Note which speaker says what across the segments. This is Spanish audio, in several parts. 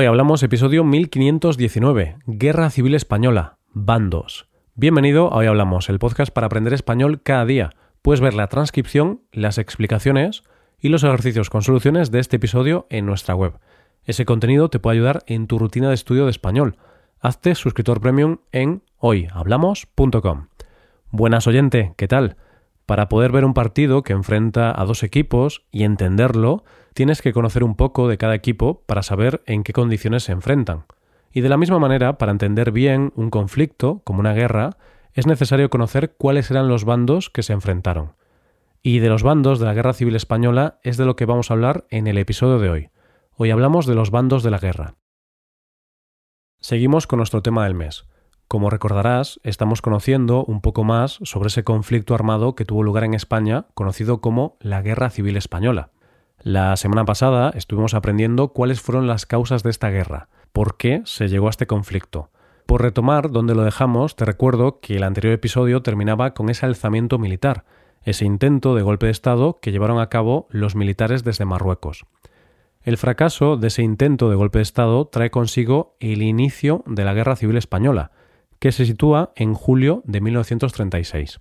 Speaker 1: Hoy hablamos episodio 1519, Guerra Civil Española, bandos. Bienvenido a Hoy Hablamos, el podcast para aprender español cada día. Puedes ver la transcripción, las explicaciones y los ejercicios con soluciones de este episodio en nuestra web. Ese contenido te puede ayudar en tu rutina de estudio de español. Hazte suscriptor premium en hoyhablamos.com. Buenas oyente, ¿qué tal? Para poder ver un partido que enfrenta a dos equipos y entenderlo, tienes que conocer un poco de cada equipo para saber en qué condiciones se enfrentan. Y de la misma manera, para entender bien un conflicto, como una guerra, es necesario conocer cuáles eran los bandos que se enfrentaron. Y de los bandos de la Guerra Civil Española es de lo que vamos a hablar en el episodio de hoy. Hoy hablamos de los bandos de la guerra. Seguimos con nuestro tema del mes. Como recordarás, estamos conociendo un poco más sobre ese conflicto armado que tuvo lugar en España, conocido como la Guerra Civil Española. La semana pasada estuvimos aprendiendo cuáles fueron las causas de esta guerra, por qué se llegó a este conflicto. Por retomar donde lo dejamos, te recuerdo que el anterior episodio terminaba con ese alzamiento militar, ese intento de golpe de Estado que llevaron a cabo los militares desde Marruecos. El fracaso de ese intento de golpe de Estado trae consigo el inicio de la Guerra Civil Española, que se sitúa en julio de 1936.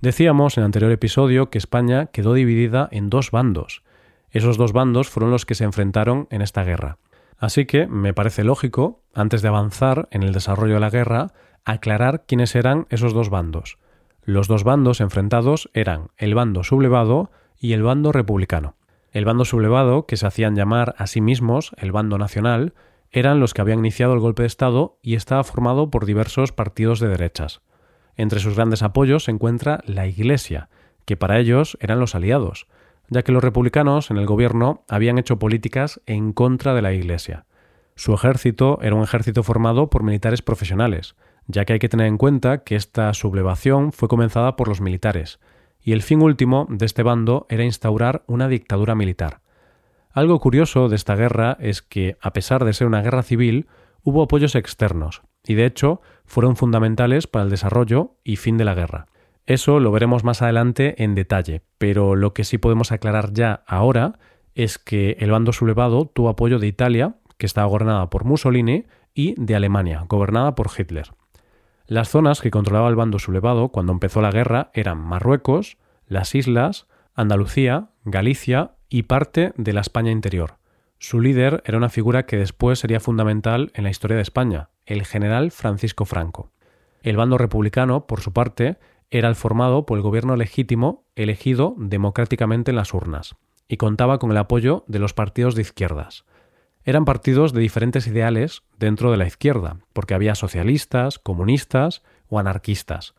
Speaker 1: Decíamos en el anterior episodio que España quedó dividida en dos bandos. Esos dos bandos fueron los que se enfrentaron en esta guerra. Así que me parece lógico, antes de avanzar en el desarrollo de la guerra, aclarar quiénes eran esos dos bandos. Los dos bandos enfrentados eran el bando sublevado y el bando republicano. El bando sublevado, que se hacían llamar a sí mismos el bando nacional, eran los que habían iniciado el golpe de Estado y estaba formado por diversos partidos de derechas. Entre sus grandes apoyos se encuentra la Iglesia, que para ellos eran los aliados, ya que los republicanos en el gobierno habían hecho políticas en contra de la Iglesia. Su ejército era un ejército formado por militares profesionales, ya que hay que tener en cuenta que esta sublevación fue comenzada por los militares, y el fin último de este bando era instaurar una dictadura militar. Algo curioso de esta guerra es que, a pesar de ser una guerra civil, hubo apoyos externos, y de hecho fueron fundamentales para el desarrollo y fin de la guerra. Eso lo veremos más adelante en detalle, pero lo que sí podemos aclarar ya ahora es que el bando sublevado tuvo apoyo de Italia, que estaba gobernada por Mussolini, y de Alemania, gobernada por Hitler. Las zonas que controlaba el bando sublevado cuando empezó la guerra eran Marruecos, las islas, Andalucía, Galicia y parte de la España interior. Su líder era una figura que después sería fundamental en la historia de España, el general Francisco Franco. El bando republicano, por su parte, era el formado por el gobierno legítimo elegido democráticamente en las urnas, y contaba con el apoyo de los partidos de izquierdas. Eran partidos de diferentes ideales dentro de la izquierda, porque había socialistas, comunistas o anarquistas,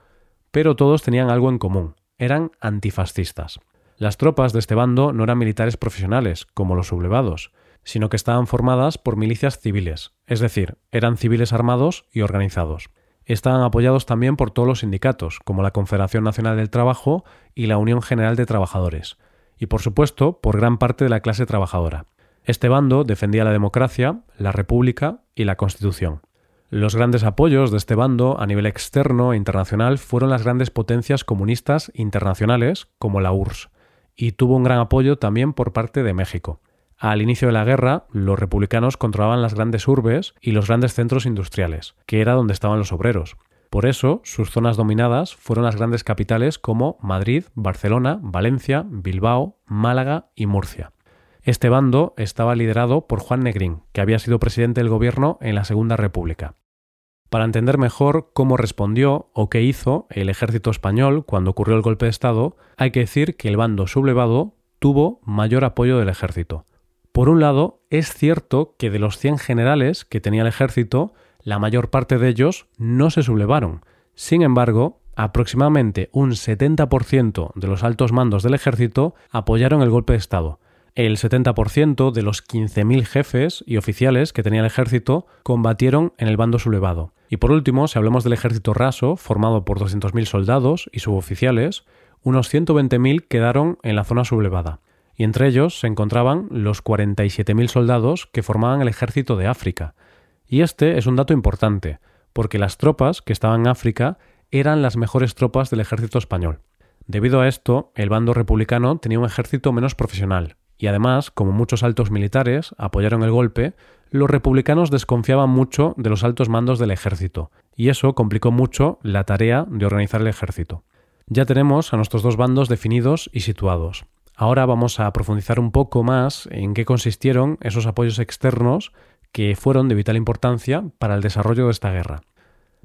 Speaker 1: pero todos tenían algo en común, eran antifascistas. Las tropas de este bando no eran militares profesionales, como los sublevados, sino que estaban formadas por milicias civiles, es decir, eran civiles armados y organizados. Estaban apoyados también por todos los sindicatos, como la Confederación Nacional del Trabajo y la Unión General de Trabajadores, y por supuesto por gran parte de la clase trabajadora. Este bando defendía la democracia, la república y la Constitución. Los grandes apoyos de este bando a nivel externo e internacional fueron las grandes potencias comunistas internacionales como la URSS, y tuvo un gran apoyo también por parte de México. Al inicio de la guerra, los republicanos controlaban las grandes urbes y los grandes centros industriales, que era donde estaban los obreros. Por eso, sus zonas dominadas fueron las grandes capitales como Madrid, Barcelona, Valencia, Bilbao, Málaga y Murcia. Este bando estaba liderado por Juan Negrín, que había sido presidente del gobierno en la Segunda República. Para entender mejor cómo respondió o qué hizo el ejército español cuando ocurrió el golpe de Estado, hay que decir que el bando sublevado tuvo mayor apoyo del ejército. Por un lado, es cierto que de los 100 generales que tenía el ejército, la mayor parte de ellos no se sublevaron. Sin embargo, aproximadamente un 70% de los altos mandos del ejército apoyaron el golpe de Estado, el 70% de los 15.000 jefes y oficiales que tenía el ejército combatieron en el bando sublevado. Y por último, si hablamos del ejército raso, formado por 200.000 soldados y suboficiales, unos 120.000 quedaron en la zona sublevada. Y entre ellos se encontraban los 47.000 soldados que formaban el ejército de África. Y este es un dato importante, porque las tropas que estaban en África eran las mejores tropas del ejército español. Debido a esto, el bando republicano tenía un ejército menos profesional, y además, como muchos altos militares apoyaron el golpe, los republicanos desconfiaban mucho de los altos mandos del ejército, y eso complicó mucho la tarea de organizar el ejército. Ya tenemos a nuestros dos bandos definidos y situados. Ahora vamos a profundizar un poco más en qué consistieron esos apoyos externos que fueron de vital importancia para el desarrollo de esta guerra.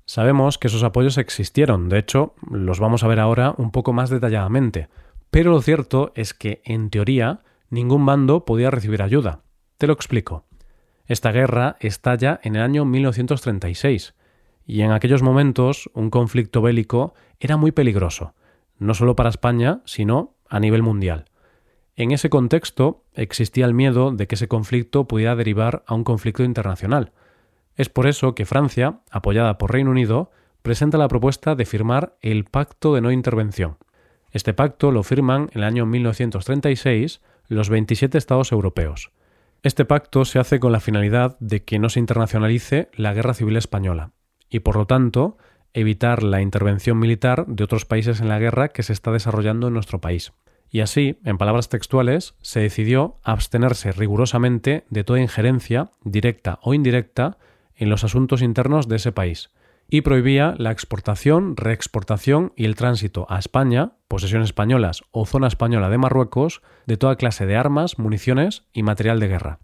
Speaker 1: Sabemos que esos apoyos existieron, de hecho, los vamos a ver ahora un poco más detalladamente, pero lo cierto es que, en teoría, ningún bando podía recibir ayuda. Te lo explico. Esta guerra estalla en el año 1936, y en aquellos momentos un conflicto bélico era muy peligroso, no solo para España, sino a nivel mundial. En ese contexto existía el miedo de que ese conflicto pudiera derivar a un conflicto internacional. Es por eso que Francia, apoyada por Reino Unido, presenta la propuesta de firmar el Pacto de No Intervención. Este pacto lo firman en el año 1936 los 27 estados europeos. Este pacto se hace con la finalidad de que no se internacionalice la Guerra Civil Española y, por lo tanto, evitar la intervención militar de otros países en la guerra que se está desarrollando en nuestro país. Y así, en palabras textuales, se decidió abstenerse rigurosamente de toda injerencia, directa o indirecta, en los asuntos internos de ese país, y prohibía la exportación, reexportación y el tránsito a España, posesiones españolas o zona española de Marruecos, de toda clase de armas, municiones y material de guerra.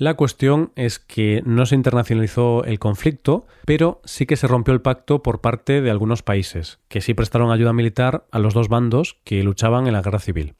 Speaker 1: La cuestión es que no se internacionalizó el conflicto, pero sí que se rompió el pacto por parte de algunos países, que sí prestaron ayuda militar a los dos bandos que luchaban en la guerra civil.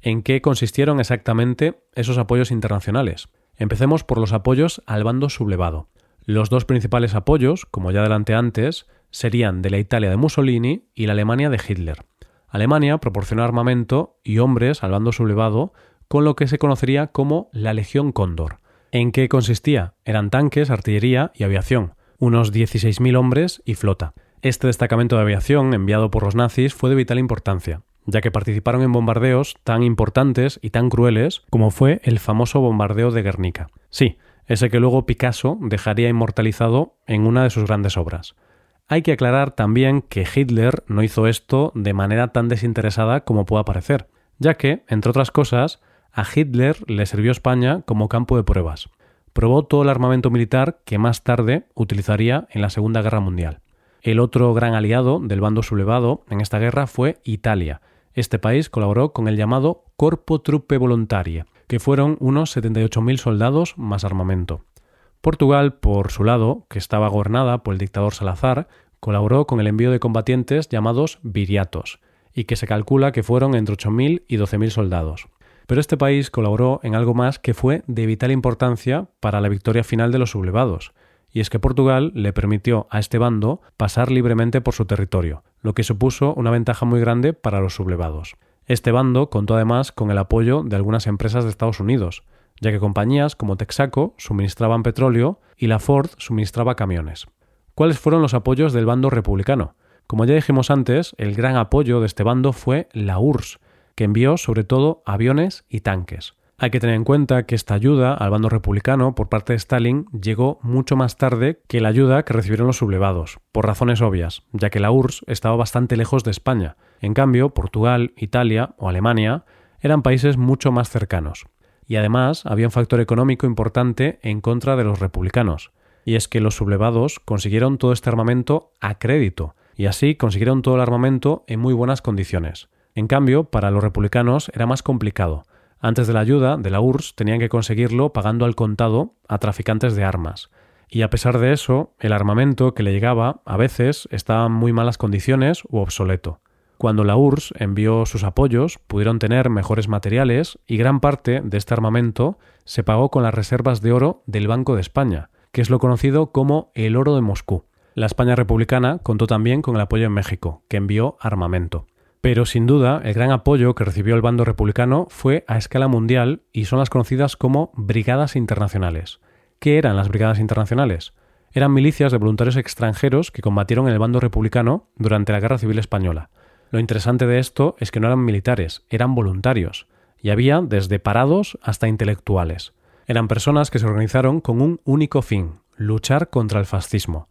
Speaker 1: ¿En qué consistieron exactamente esos apoyos internacionales? Empecemos por los apoyos al bando sublevado. Los dos principales apoyos, como ya adelanté antes, serían de la Italia de Mussolini y la Alemania de Hitler. Alemania proporcionó armamento y hombres al bando sublevado con lo que se conocería como la Legión Cóndor. ¿En qué consistía? Eran tanques, artillería y aviación, unos 16.000 hombres y flota. Este destacamento de aviación enviado por los nazis fue de vital importancia, ya que participaron en bombardeos tan importantes y tan crueles como fue el famoso bombardeo de Guernica. Sí, ese que luego Picasso dejaría inmortalizado en una de sus grandes obras. Hay que aclarar también que Hitler no hizo esto de manera tan desinteresada como pueda parecer, ya que, entre otras cosas, a Hitler le sirvió España como campo de pruebas. Probó todo el armamento militar que más tarde utilizaría en la Segunda Guerra Mundial. El otro gran aliado del bando sublevado en esta guerra fue Italia. Este país colaboró con el llamado Corpo Truppe Volontarie, que fueron unos 78.000 soldados más armamento. Portugal, por su lado, que estaba gobernada por el dictador Salazar, colaboró con el envío de combatientes llamados viriatos, y que se calcula que fueron entre 8.000 y 12.000 soldados. Pero este país colaboró en algo más que fue de vital importancia para la victoria final de los sublevados, y es que Portugal le permitió a este bando pasar libremente por su territorio, lo que supuso una ventaja muy grande para los sublevados. Este bando contó además con el apoyo de algunas empresas de Estados Unidos, ya que compañías como Texaco suministraban petróleo y la Ford suministraba camiones. ¿Cuáles fueron los apoyos del bando republicano? Como ya dijimos antes, el gran apoyo de este bando fue la URSS, que envió sobre todo aviones y tanques. Hay que tener en cuenta que esta ayuda al bando republicano por parte de Stalin llegó mucho más tarde que la ayuda que recibieron los sublevados, por razones obvias, ya que la URSS estaba bastante lejos de España. En cambio, Portugal, Italia o Alemania eran países mucho más cercanos. Y además había un factor económico importante en contra de los republicanos, y es que los sublevados consiguieron todo este armamento a crédito, y así consiguieron todo el armamento en muy buenas condiciones. En cambio, para los republicanos era más complicado, antes de la ayuda de la URSS tenían que conseguirlo pagando al contado a traficantes de armas. Y a pesar de eso, el armamento que le llegaba a veces estaba en muy malas condiciones u obsoleto. Cuando la URSS envió sus apoyos, pudieron tener mejores materiales y gran parte de este armamento se pagó con las reservas de oro del Banco de España, que es lo conocido como el oro de Moscú. La España republicana contó también con el apoyo en México, que envió armamento. Pero sin duda, el gran apoyo que recibió el bando republicano fue a escala mundial y son las conocidas como brigadas internacionales. ¿Qué eran las brigadas internacionales? Eran milicias de voluntarios extranjeros que combatieron en el bando republicano durante la Guerra Civil Española. Lo interesante de esto es que no eran militares, eran voluntarios, y había desde parados hasta intelectuales. Eran personas que se organizaron con un único fin, luchar contra el fascismo.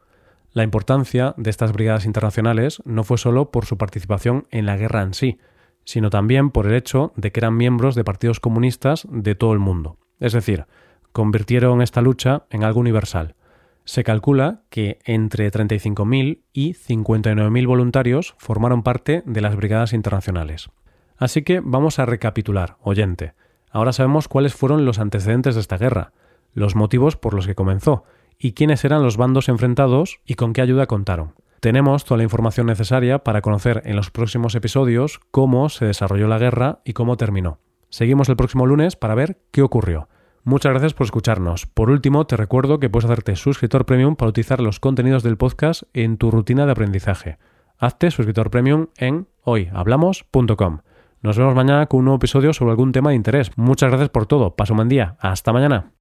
Speaker 1: La importancia de estas brigadas internacionales no fue solo por su participación en la guerra en sí, sino también por el hecho de que eran miembros de partidos comunistas de todo el mundo. Es decir, convirtieron esta lucha en algo universal. Se calcula que entre 35.000 y 59.000 voluntarios formaron parte de las brigadas internacionales. Así que vamos a recapitular, oyente. Ahora sabemos cuáles fueron los antecedentes de esta guerra, los motivos por los que comenzó, y quiénes eran los bandos enfrentados y con qué ayuda contaron. Tenemos toda la información necesaria para conocer en los próximos episodios cómo se desarrolló la guerra y cómo terminó. Seguimos el próximo lunes para ver qué ocurrió. Muchas gracias por escucharnos. Por último, te recuerdo que puedes hacerte suscriptor premium para utilizar los contenidos del podcast en tu rutina de aprendizaje. Hazte suscriptor premium en hoyhablamos.com. Nos vemos mañana con un nuevo episodio sobre algún tema de interés. Muchas gracias por todo. Paso un buen día. Hasta mañana.